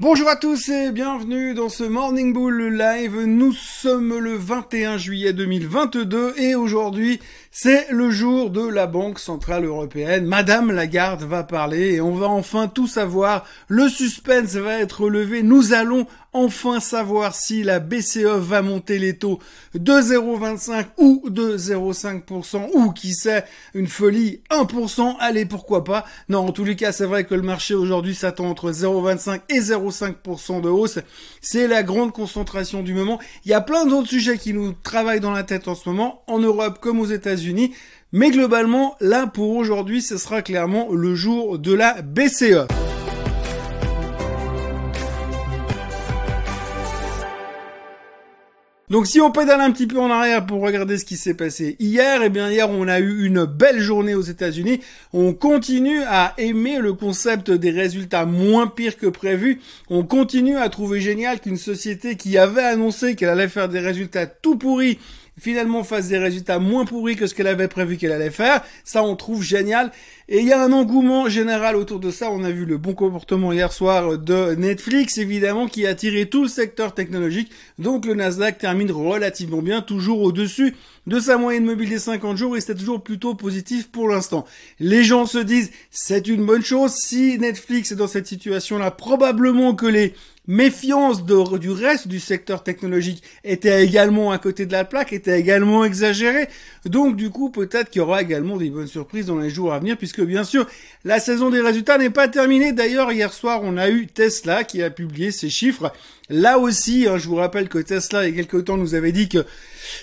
Bonjour à tous et bienvenue dans ce Morning Bull Live. Nous sommes le 21 juillet 2022 et aujourd'hui c'est le jour de la Banque Centrale Européenne. Madame Lagarde va parler et on va enfin tout savoir. Le suspense va être levé. Nous allons enfin savoir si la BCE va monter les taux de 0,25 ou de 0,5% ou qui sait, une folie 1%. Allez, pourquoi pas. Non, en tous les cas, c'est vrai que le marché aujourd'hui s'attend entre 0,25 et 0,5% de hausse. C'est la grande concentration du moment. Il y a plein d'autres sujets qui nous travaillent dans la tête en ce moment, en Europe comme aux États-Unis mais globalement, là pour aujourd'hui, ce sera clairement le jour de la BCE. Donc si on pédale un petit peu en arrière pour regarder ce qui s'est passé hier, eh bien hier on a eu une belle journée aux États-Unis. On continue à aimer le concept des résultats moins pires que prévu. On continue à trouver génial qu'une société qui avait annoncé qu'elle allait faire des résultats tout pourris finalement fasse des résultats moins pourris que ce qu'elle avait prévu qu'elle allait faire. Ça, on trouve génial. Et il y a un engouement général autour de ça. On a vu le bon comportement hier soir de Netflix, évidemment, qui a tiré tout le secteur technologique. Donc le Nasdaq termine relativement bien, toujours au-dessus de sa moyenne mobile des 50 jours et c'est toujours plutôt positif pour l'instant. Les gens se disent, c'est une bonne chose. Si Netflix est dans cette situation-là, probablement que les méfiance du reste du secteur technologique était également à côté de la plaque, était également exagérée. Donc du coup, peut-être qu'il y aura également des bonnes surprises dans les jours à venir, puisque bien sûr, la saison des résultats n'est pas terminée. D'ailleurs, hier soir, on a eu Tesla qui a publié ses chiffres. Là aussi, hein, je vous rappelle que Tesla, il y a quelques temps, nous avait dit que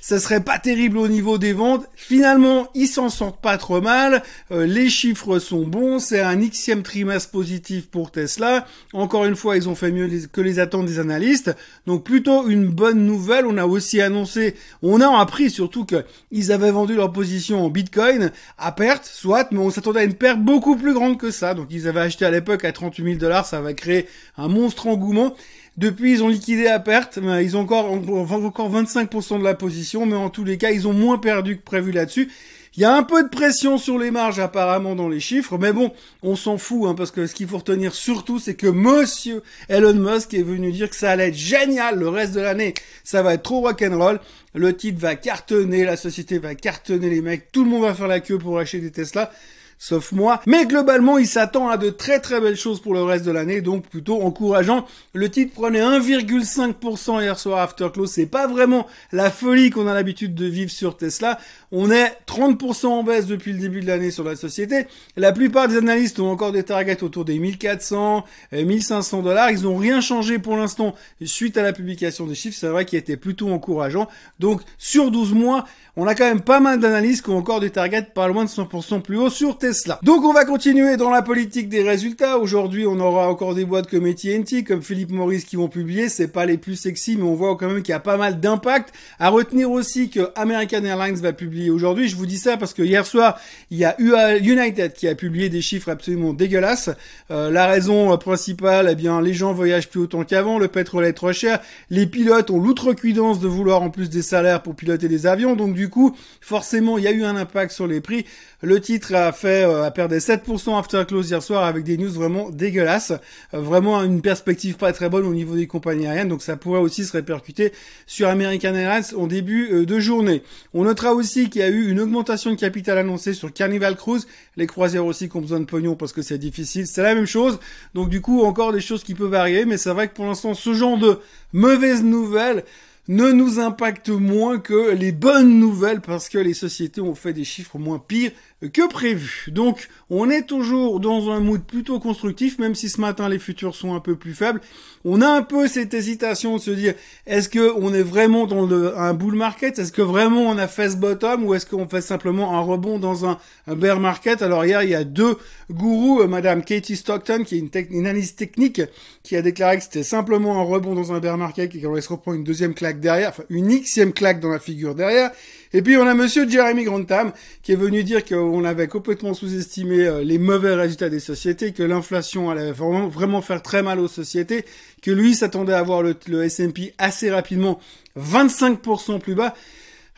ça serait pas terrible au niveau des ventes. Finalement, ils s'en sortent pas trop mal. Euh, les chiffres sont bons. C'est un xème trimestre positif pour Tesla. Encore une fois, ils ont fait mieux que les attentes des analystes. Donc plutôt une bonne nouvelle. On a aussi annoncé, on a appris surtout qu'ils avaient vendu leur position en Bitcoin à perte, soit, mais on s'attendait à une perte beaucoup plus grande que ça. Donc ils avaient acheté à l'époque à 38 000 dollars. Ça va créer un monstre engouement. Depuis, ils ont liquidé à perte, ils ont encore, encore 25% de la position, mais en tous les cas, ils ont moins perdu que prévu là-dessus. Il y a un peu de pression sur les marges apparemment dans les chiffres, mais bon, on s'en fout, hein, parce que ce qu'il faut retenir surtout, c'est que Monsieur Elon Musk est venu dire que ça allait être génial le reste de l'année, ça va être trop rock'n'roll, le titre va cartonner, la société va cartonner les mecs, tout le monde va faire la queue pour acheter des Tesla sauf moi. Mais globalement, il s'attend à de très très belles choses pour le reste de l'année, donc plutôt encourageant. Le titre prenait 1,5% hier soir after close. C'est pas vraiment la folie qu'on a l'habitude de vivre sur Tesla. On est 30% en baisse depuis le début de l'année sur la société. La plupart des analystes ont encore des targets autour des 1400, 1500 dollars. Ils n'ont rien changé pour l'instant suite à la publication des chiffres. C'est vrai qu'il était plutôt encourageant. Donc, sur 12 mois, on a quand même pas mal d'analystes qui ont encore des targets pas loin de 100% plus haut sur Tesla. Donc on va continuer dans la politique des résultats. Aujourd'hui, on aura encore des boîtes comme AT&T, comme Philippe Morris qui vont publier. C'est pas les plus sexy, mais on voit quand même qu'il y a pas mal d'impact. À retenir aussi que American Airlines va publier aujourd'hui. Je vous dis ça parce que hier soir, il y a United qui a publié des chiffres absolument dégueulasses. Euh, la raison principale, eh bien, les gens voyagent plus autant qu'avant, le pétrole est trop cher, les pilotes ont l'outrecuidance de vouloir en plus des salaires pour piloter des avions, donc du coup, forcément, il y a eu un impact sur les prix. Le titre a fait a perdu 7% after close hier soir avec des news vraiment dégueulasses, euh, vraiment une perspective pas très bonne au niveau des compagnies aériennes, donc ça pourrait aussi se répercuter sur American Airlines en début euh, de journée. On notera aussi qu'il y a eu une augmentation de capital annoncée sur Carnival Cruise, les croisières aussi qui ont besoin de pognon parce que c'est difficile, c'est la même chose. Donc du coup, encore des choses qui peuvent arriver, mais c'est vrai que pour l'instant, ce genre de mauvaises nouvelles ne nous impacte moins que les bonnes nouvelles parce que les sociétés ont fait des chiffres moins pires que prévu. Donc, on est toujours dans un mood plutôt constructif, même si ce matin les futurs sont un peu plus faibles. On a un peu cette hésitation de se dire, est-ce que on est vraiment dans un bull market? Est-ce que vraiment on a fait ce bottom ou est-ce qu'on fait simplement un rebond dans un, bear market? Alors hier, il y a deux gourous, euh, Madame Katie Stockton, qui est une, une, analyse technique, qui a déclaré que c'était simplement un rebond dans un bear market et qu'on allait se reprendre une deuxième claque derrière, enfin une xième claque dans la figure derrière. Et puis on a Monsieur Jeremy Grantham qui est venu dire qu'on avait complètement sous-estimé euh, les mauvais résultats des sociétés, que l'inflation allait vraiment, vraiment faire très mal aux sociétés, que lui s'attendait à voir le, le S&P assez rapidement 25% plus bas.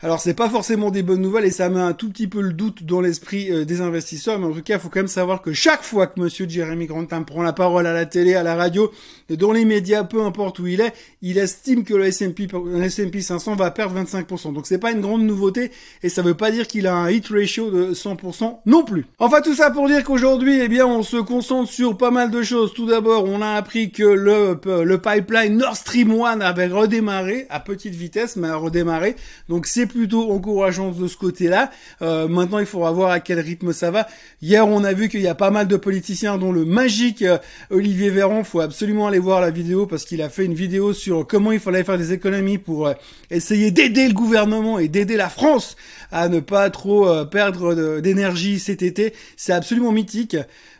Alors c'est pas forcément des bonnes nouvelles et ça met un tout petit peu le doute dans l'esprit euh, des investisseurs, mais en tout cas il faut quand même savoir que chaque fois que Monsieur Jeremy Grantham prend la parole à la télé, à la radio, dans les médias, peu importe où il est, il estime que le S&P, S&P 500 va perdre 25%. Donc c'est pas une grande nouveauté et ça veut pas dire qu'il a un hit ratio de 100% non plus. Enfin tout ça pour dire qu'aujourd'hui, eh bien on se concentre sur pas mal de choses. Tout d'abord, on a appris que le, le pipeline Nord Stream 1 avait redémarré à petite vitesse, mais a redémarré. Donc c'est plutôt encourageant de ce côté-là. Euh, maintenant, il faudra voir à quel rythme ça va. Hier, on a vu qu'il y a pas mal de politiciens, dont le magique euh, Olivier Véran. Faut absolument aller voir la vidéo parce qu'il a fait une vidéo sur comment il fallait faire des économies pour euh, essayer d'aider le gouvernement et d'aider la France à ne pas trop perdre d'énergie cet été. C'est absolument mythique.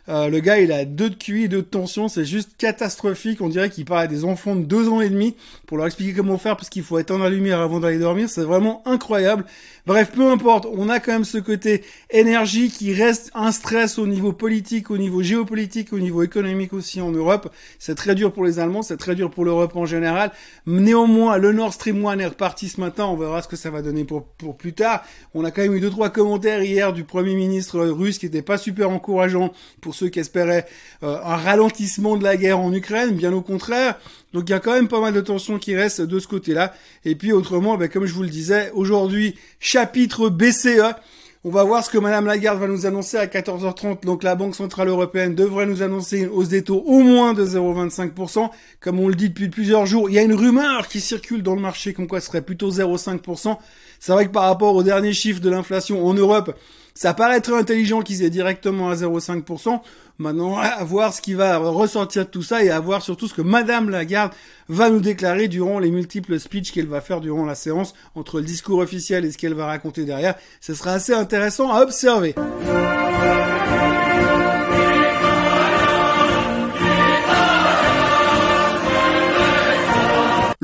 Euh, le gars, il a deux de QI, deux de tension, c'est juste catastrophique. On dirait qu'il parle à des enfants de deux ans et demi pour leur expliquer comment faire parce qu'il faut éteindre la lumière avant d'aller dormir. C'est vraiment incroyable incroyable. Bref, peu importe, on a quand même ce côté énergie qui reste un stress au niveau politique, au niveau géopolitique, au niveau économique aussi en Europe. C'est très dur pour les Allemands, c'est très dur pour l'Europe en général. Néanmoins, le Nord Stream 1 est reparti ce matin. On verra ce que ça va donner pour, pour plus tard. On a quand même eu deux, trois commentaires hier du Premier ministre russe qui n'étaient pas super encourageants pour ceux qui espéraient euh, un ralentissement de la guerre en Ukraine, bien au contraire. Donc il y a quand même pas mal de tensions qui restent de ce côté-là. Et puis autrement, ben, comme je vous le disais, aujourd'hui, chapitre BCE. On va voir ce que Madame Lagarde va nous annoncer à 14h30. Donc la Banque Centrale Européenne devrait nous annoncer une hausse des taux au moins de 0,25%. Comme on le dit depuis plusieurs jours, il y a une rumeur qui circule dans le marché comme quoi ce serait plutôt 0,5%. C'est vrai que par rapport aux derniers chiffres de l'inflation en Europe, ça paraît très intelligent qu'ils aient directement à 0,5%. Maintenant, à voir ce qui va ressortir de tout ça et à voir surtout ce que Madame Lagarde va nous déclarer durant les multiples speeches qu'elle va faire durant la séance entre le discours officiel et ce qu'elle va raconter derrière. Ce sera assez intéressant à observer.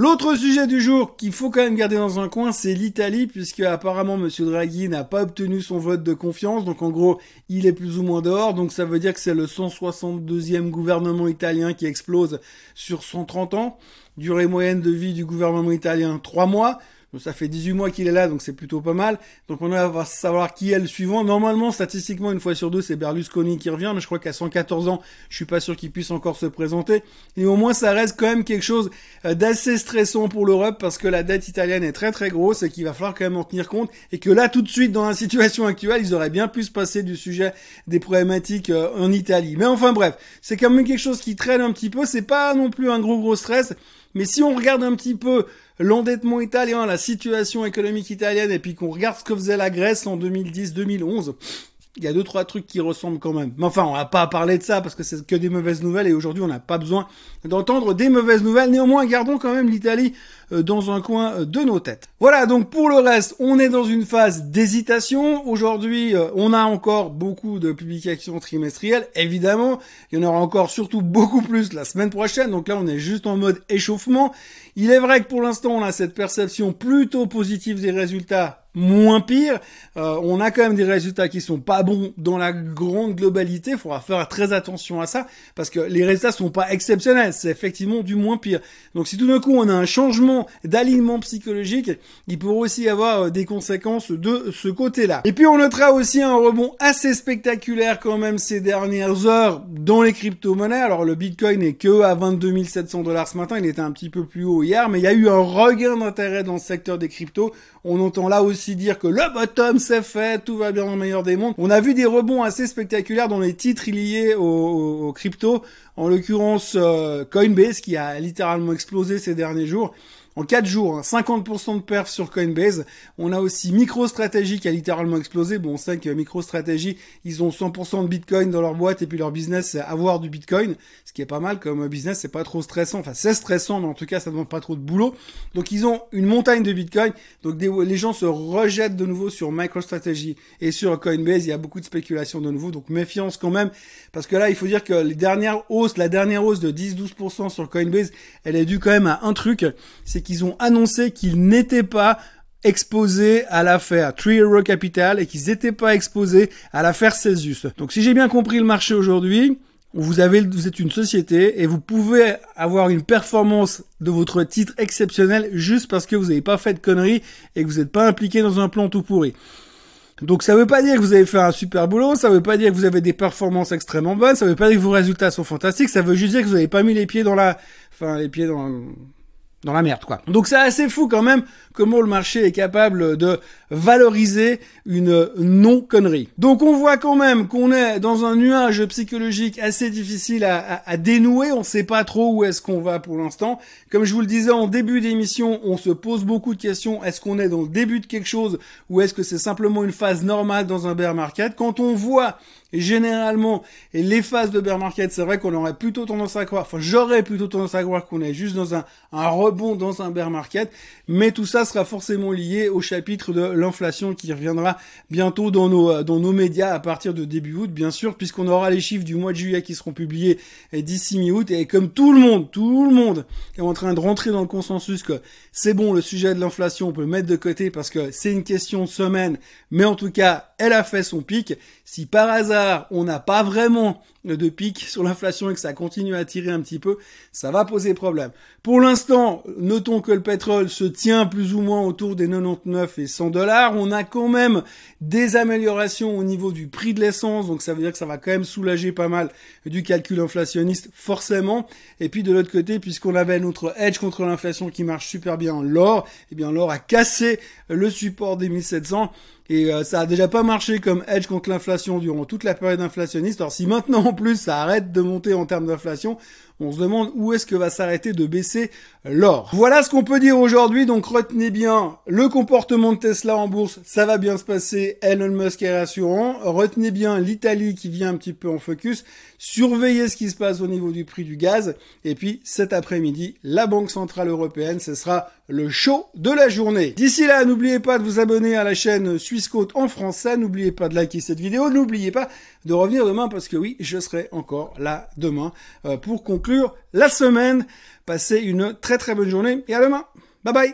L'autre sujet du jour qu'il faut quand même garder dans un coin, c'est l'Italie, puisque apparemment Monsieur Draghi n'a pas obtenu son vote de confiance, donc en gros, il est plus ou moins dehors, donc ça veut dire que c'est le 162e gouvernement italien qui explose sur 130 ans. Durée moyenne de vie du gouvernement italien, 3 mois ça fait 18 mois qu'il est là, donc c'est plutôt pas mal. Donc on va savoir qui est le suivant. Normalement, statistiquement, une fois sur deux, c'est Berlusconi qui revient, mais je crois qu'à 114 ans, je suis pas sûr qu'il puisse encore se présenter. Et au moins, ça reste quand même quelque chose euh, d'assez stressant pour l'Europe, parce que la dette italienne est très très grosse et qu'il va falloir quand même en tenir compte. Et que là, tout de suite, dans la situation actuelle, ils auraient bien pu se passer du sujet des problématiques euh, en Italie. Mais enfin bref, c'est quand même quelque chose qui traîne un petit peu. C'est pas non plus un gros gros stress. Mais si on regarde un petit peu l'endettement italien, la situation économique italienne, et puis qu'on regarde ce que faisait la Grèce en 2010-2011, il y a deux trois trucs qui ressemblent quand même. Mais enfin, on va pas parler de ça parce que c'est que des mauvaises nouvelles et aujourd'hui on n'a pas besoin d'entendre des mauvaises nouvelles. Néanmoins, gardons quand même l'Italie euh, dans un coin euh, de nos têtes. Voilà, donc pour le reste, on est dans une phase d'hésitation. Aujourd'hui, euh, on a encore beaucoup de publications trimestrielles. Évidemment, il y en aura encore surtout beaucoup plus la semaine prochaine. Donc là, on est juste en mode échauffement. Il est vrai que pour l'instant, on a cette perception plutôt positive des résultats moins pire. on a quand même des résultats qui sont pas bons dans la grande globalité. Il faudra faire très attention à ça parce que les résultats sont pas exceptionnels. C'est effectivement du moins pire. Donc si tout d'un coup on a un changement d'alignement psychologique, il pourrait aussi avoir euh, des conséquences de ce côté-là. Et puis on notera aussi un rebond assez spectaculaire quand même ces dernières heures dans les crypto-monnaies. Alors le Bitcoin est que à 22 700 dollars ce matin, il était un petit peu plus haut hier, mais il y a eu un regain d'intérêt dans le secteur des cryptos. On entend là aussi dire que le bottom c'est fait, tout va bien dans le meilleur des mondes. On a vu des rebonds assez spectaculaires dans les titres liés aux, cryptos, en l'occurrence euh, Coinbase qui a littéralement explosé ces derniers jours en 4 jours, 50% hein, de perf sur Coinbase. On a aussi MicroStrategy qui a littéralement explosé. Bon, on sait que MicroStrategy, ils ont 100% de Bitcoin dans leur boîte et puis leur business, c'est avoir du Bitcoin. Ce qui est pas mal comme business, c'est pas trop stressant. Enfin, c'est stressant, mais en tout cas, ça demande pas trop de boulot. Donc, ils ont une montagne de Bitcoin. Donc, les gens se rejettent de nouveau sur MicroStrategy et sur Coinbase. Il y a beaucoup de spéculation de nouveau. Donc, méfiance quand même. Parce que là, il faut dire que les dernières hausses, la dernière hausse de 10-12% sur Coinbase, elle est due quand même à un truc. C'est qu'ils ont annoncé qu'ils n'étaient pas exposés à l'affaire Tree Hero Capital et qu'ils n'étaient pas exposés à l'affaire Celsius. Donc si j'ai bien compris le marché aujourd'hui, vous avez, vous êtes une société et vous pouvez avoir une performance de votre titre exceptionnelle juste parce que vous n'avez pas fait de conneries et que vous n'êtes pas impliqué dans un plan tout pourri. Donc ça veut pas dire que vous avez fait un super boulot, ça veut pas dire que vous avez des performances extrêmement bonnes, ça veut pas dire que vos résultats sont fantastiques, ça veut juste dire que vous n'avez pas mis les pieds dans la, enfin les pieds dans la merde, quoi. Donc c'est assez fou quand même comment le marché est capable de valoriser une non-connerie. Donc on voit quand même qu'on est dans un nuage psychologique assez difficile à, dénouer, on sait pas trop où est-ce qu'on va pour l'instant. Comme je vous le disais en début d'émission, on se pose beaucoup de questions, est-ce qu'on est dans le début de quelque chose ou est-ce que c'est simplement une phase normale dans un bear market? Quand on voit généralement, les phases de bear market, c'est vrai qu'on aurait plutôt tendance à croire, enfin j'aurais plutôt tendance à croire qu'on est juste dans un, rebond dans un bear market, mais tout ça sera forcément lié au chapitre de l'inflation qui reviendra bientôt dans nos, dans nos médias à partir de début août, bien sûr, puisqu'on aura les chiffres du mois de juillet qui seront publiés d'ici mi-août, et comme tout le monde, tout le monde est en train de rentrer dans le consensus que c'est bon, le sujet de l'inflation, on peut le mettre de côté parce que c'est une question de semaine, mais en tout cas, elle a fait son pic. Si par hasard, on n'a pas vraiment de pic sur l'inflation et que ça continue à tirer un petit peu, ça va poser problème. Pour l'instant, notons que le pétrole se tient plus ou moins autour des 99 et 100 dollars. On a quand même des améliorations au niveau du prix de l'essence, donc ça veut dire que ça va quand même soulager pas mal du calcul inflationniste, forcément. Et puis de l'autre côté, puisqu'on avait notre edge contre l'inflation qui marche super bien, l'or, eh bien l'or a cassé le support des 1700 et euh, ça a déjà pas marché comme edge contre l'inflation durant toute la période inflationniste. Alors si maintenant en plus ça arrête de monter en termes d'inflation, on se demande où est-ce que va s'arrêter de baisser l'or. Voilà ce qu'on peut dire aujourd'hui, donc retenez bien le comportement de Tesla en bourse, ça va bien se passer, Elon Musk est rassurant, retenez bien l'Italie qui vient un petit peu en focus, surveillez ce qui se passe au niveau du prix du gaz, et puis cet après-midi, la Banque Centrale Européenne, ce sera le show de la journée. D'ici là, n'oubliez pas de vous abonner à la chaîne Suisse Côte en français, n'oubliez pas de liker cette vidéo, n'oubliez pas de revenir demain parce que oui, je serai encore là demain euh, pour la semaine. Passez une très très bonne journée et à demain. Bye bye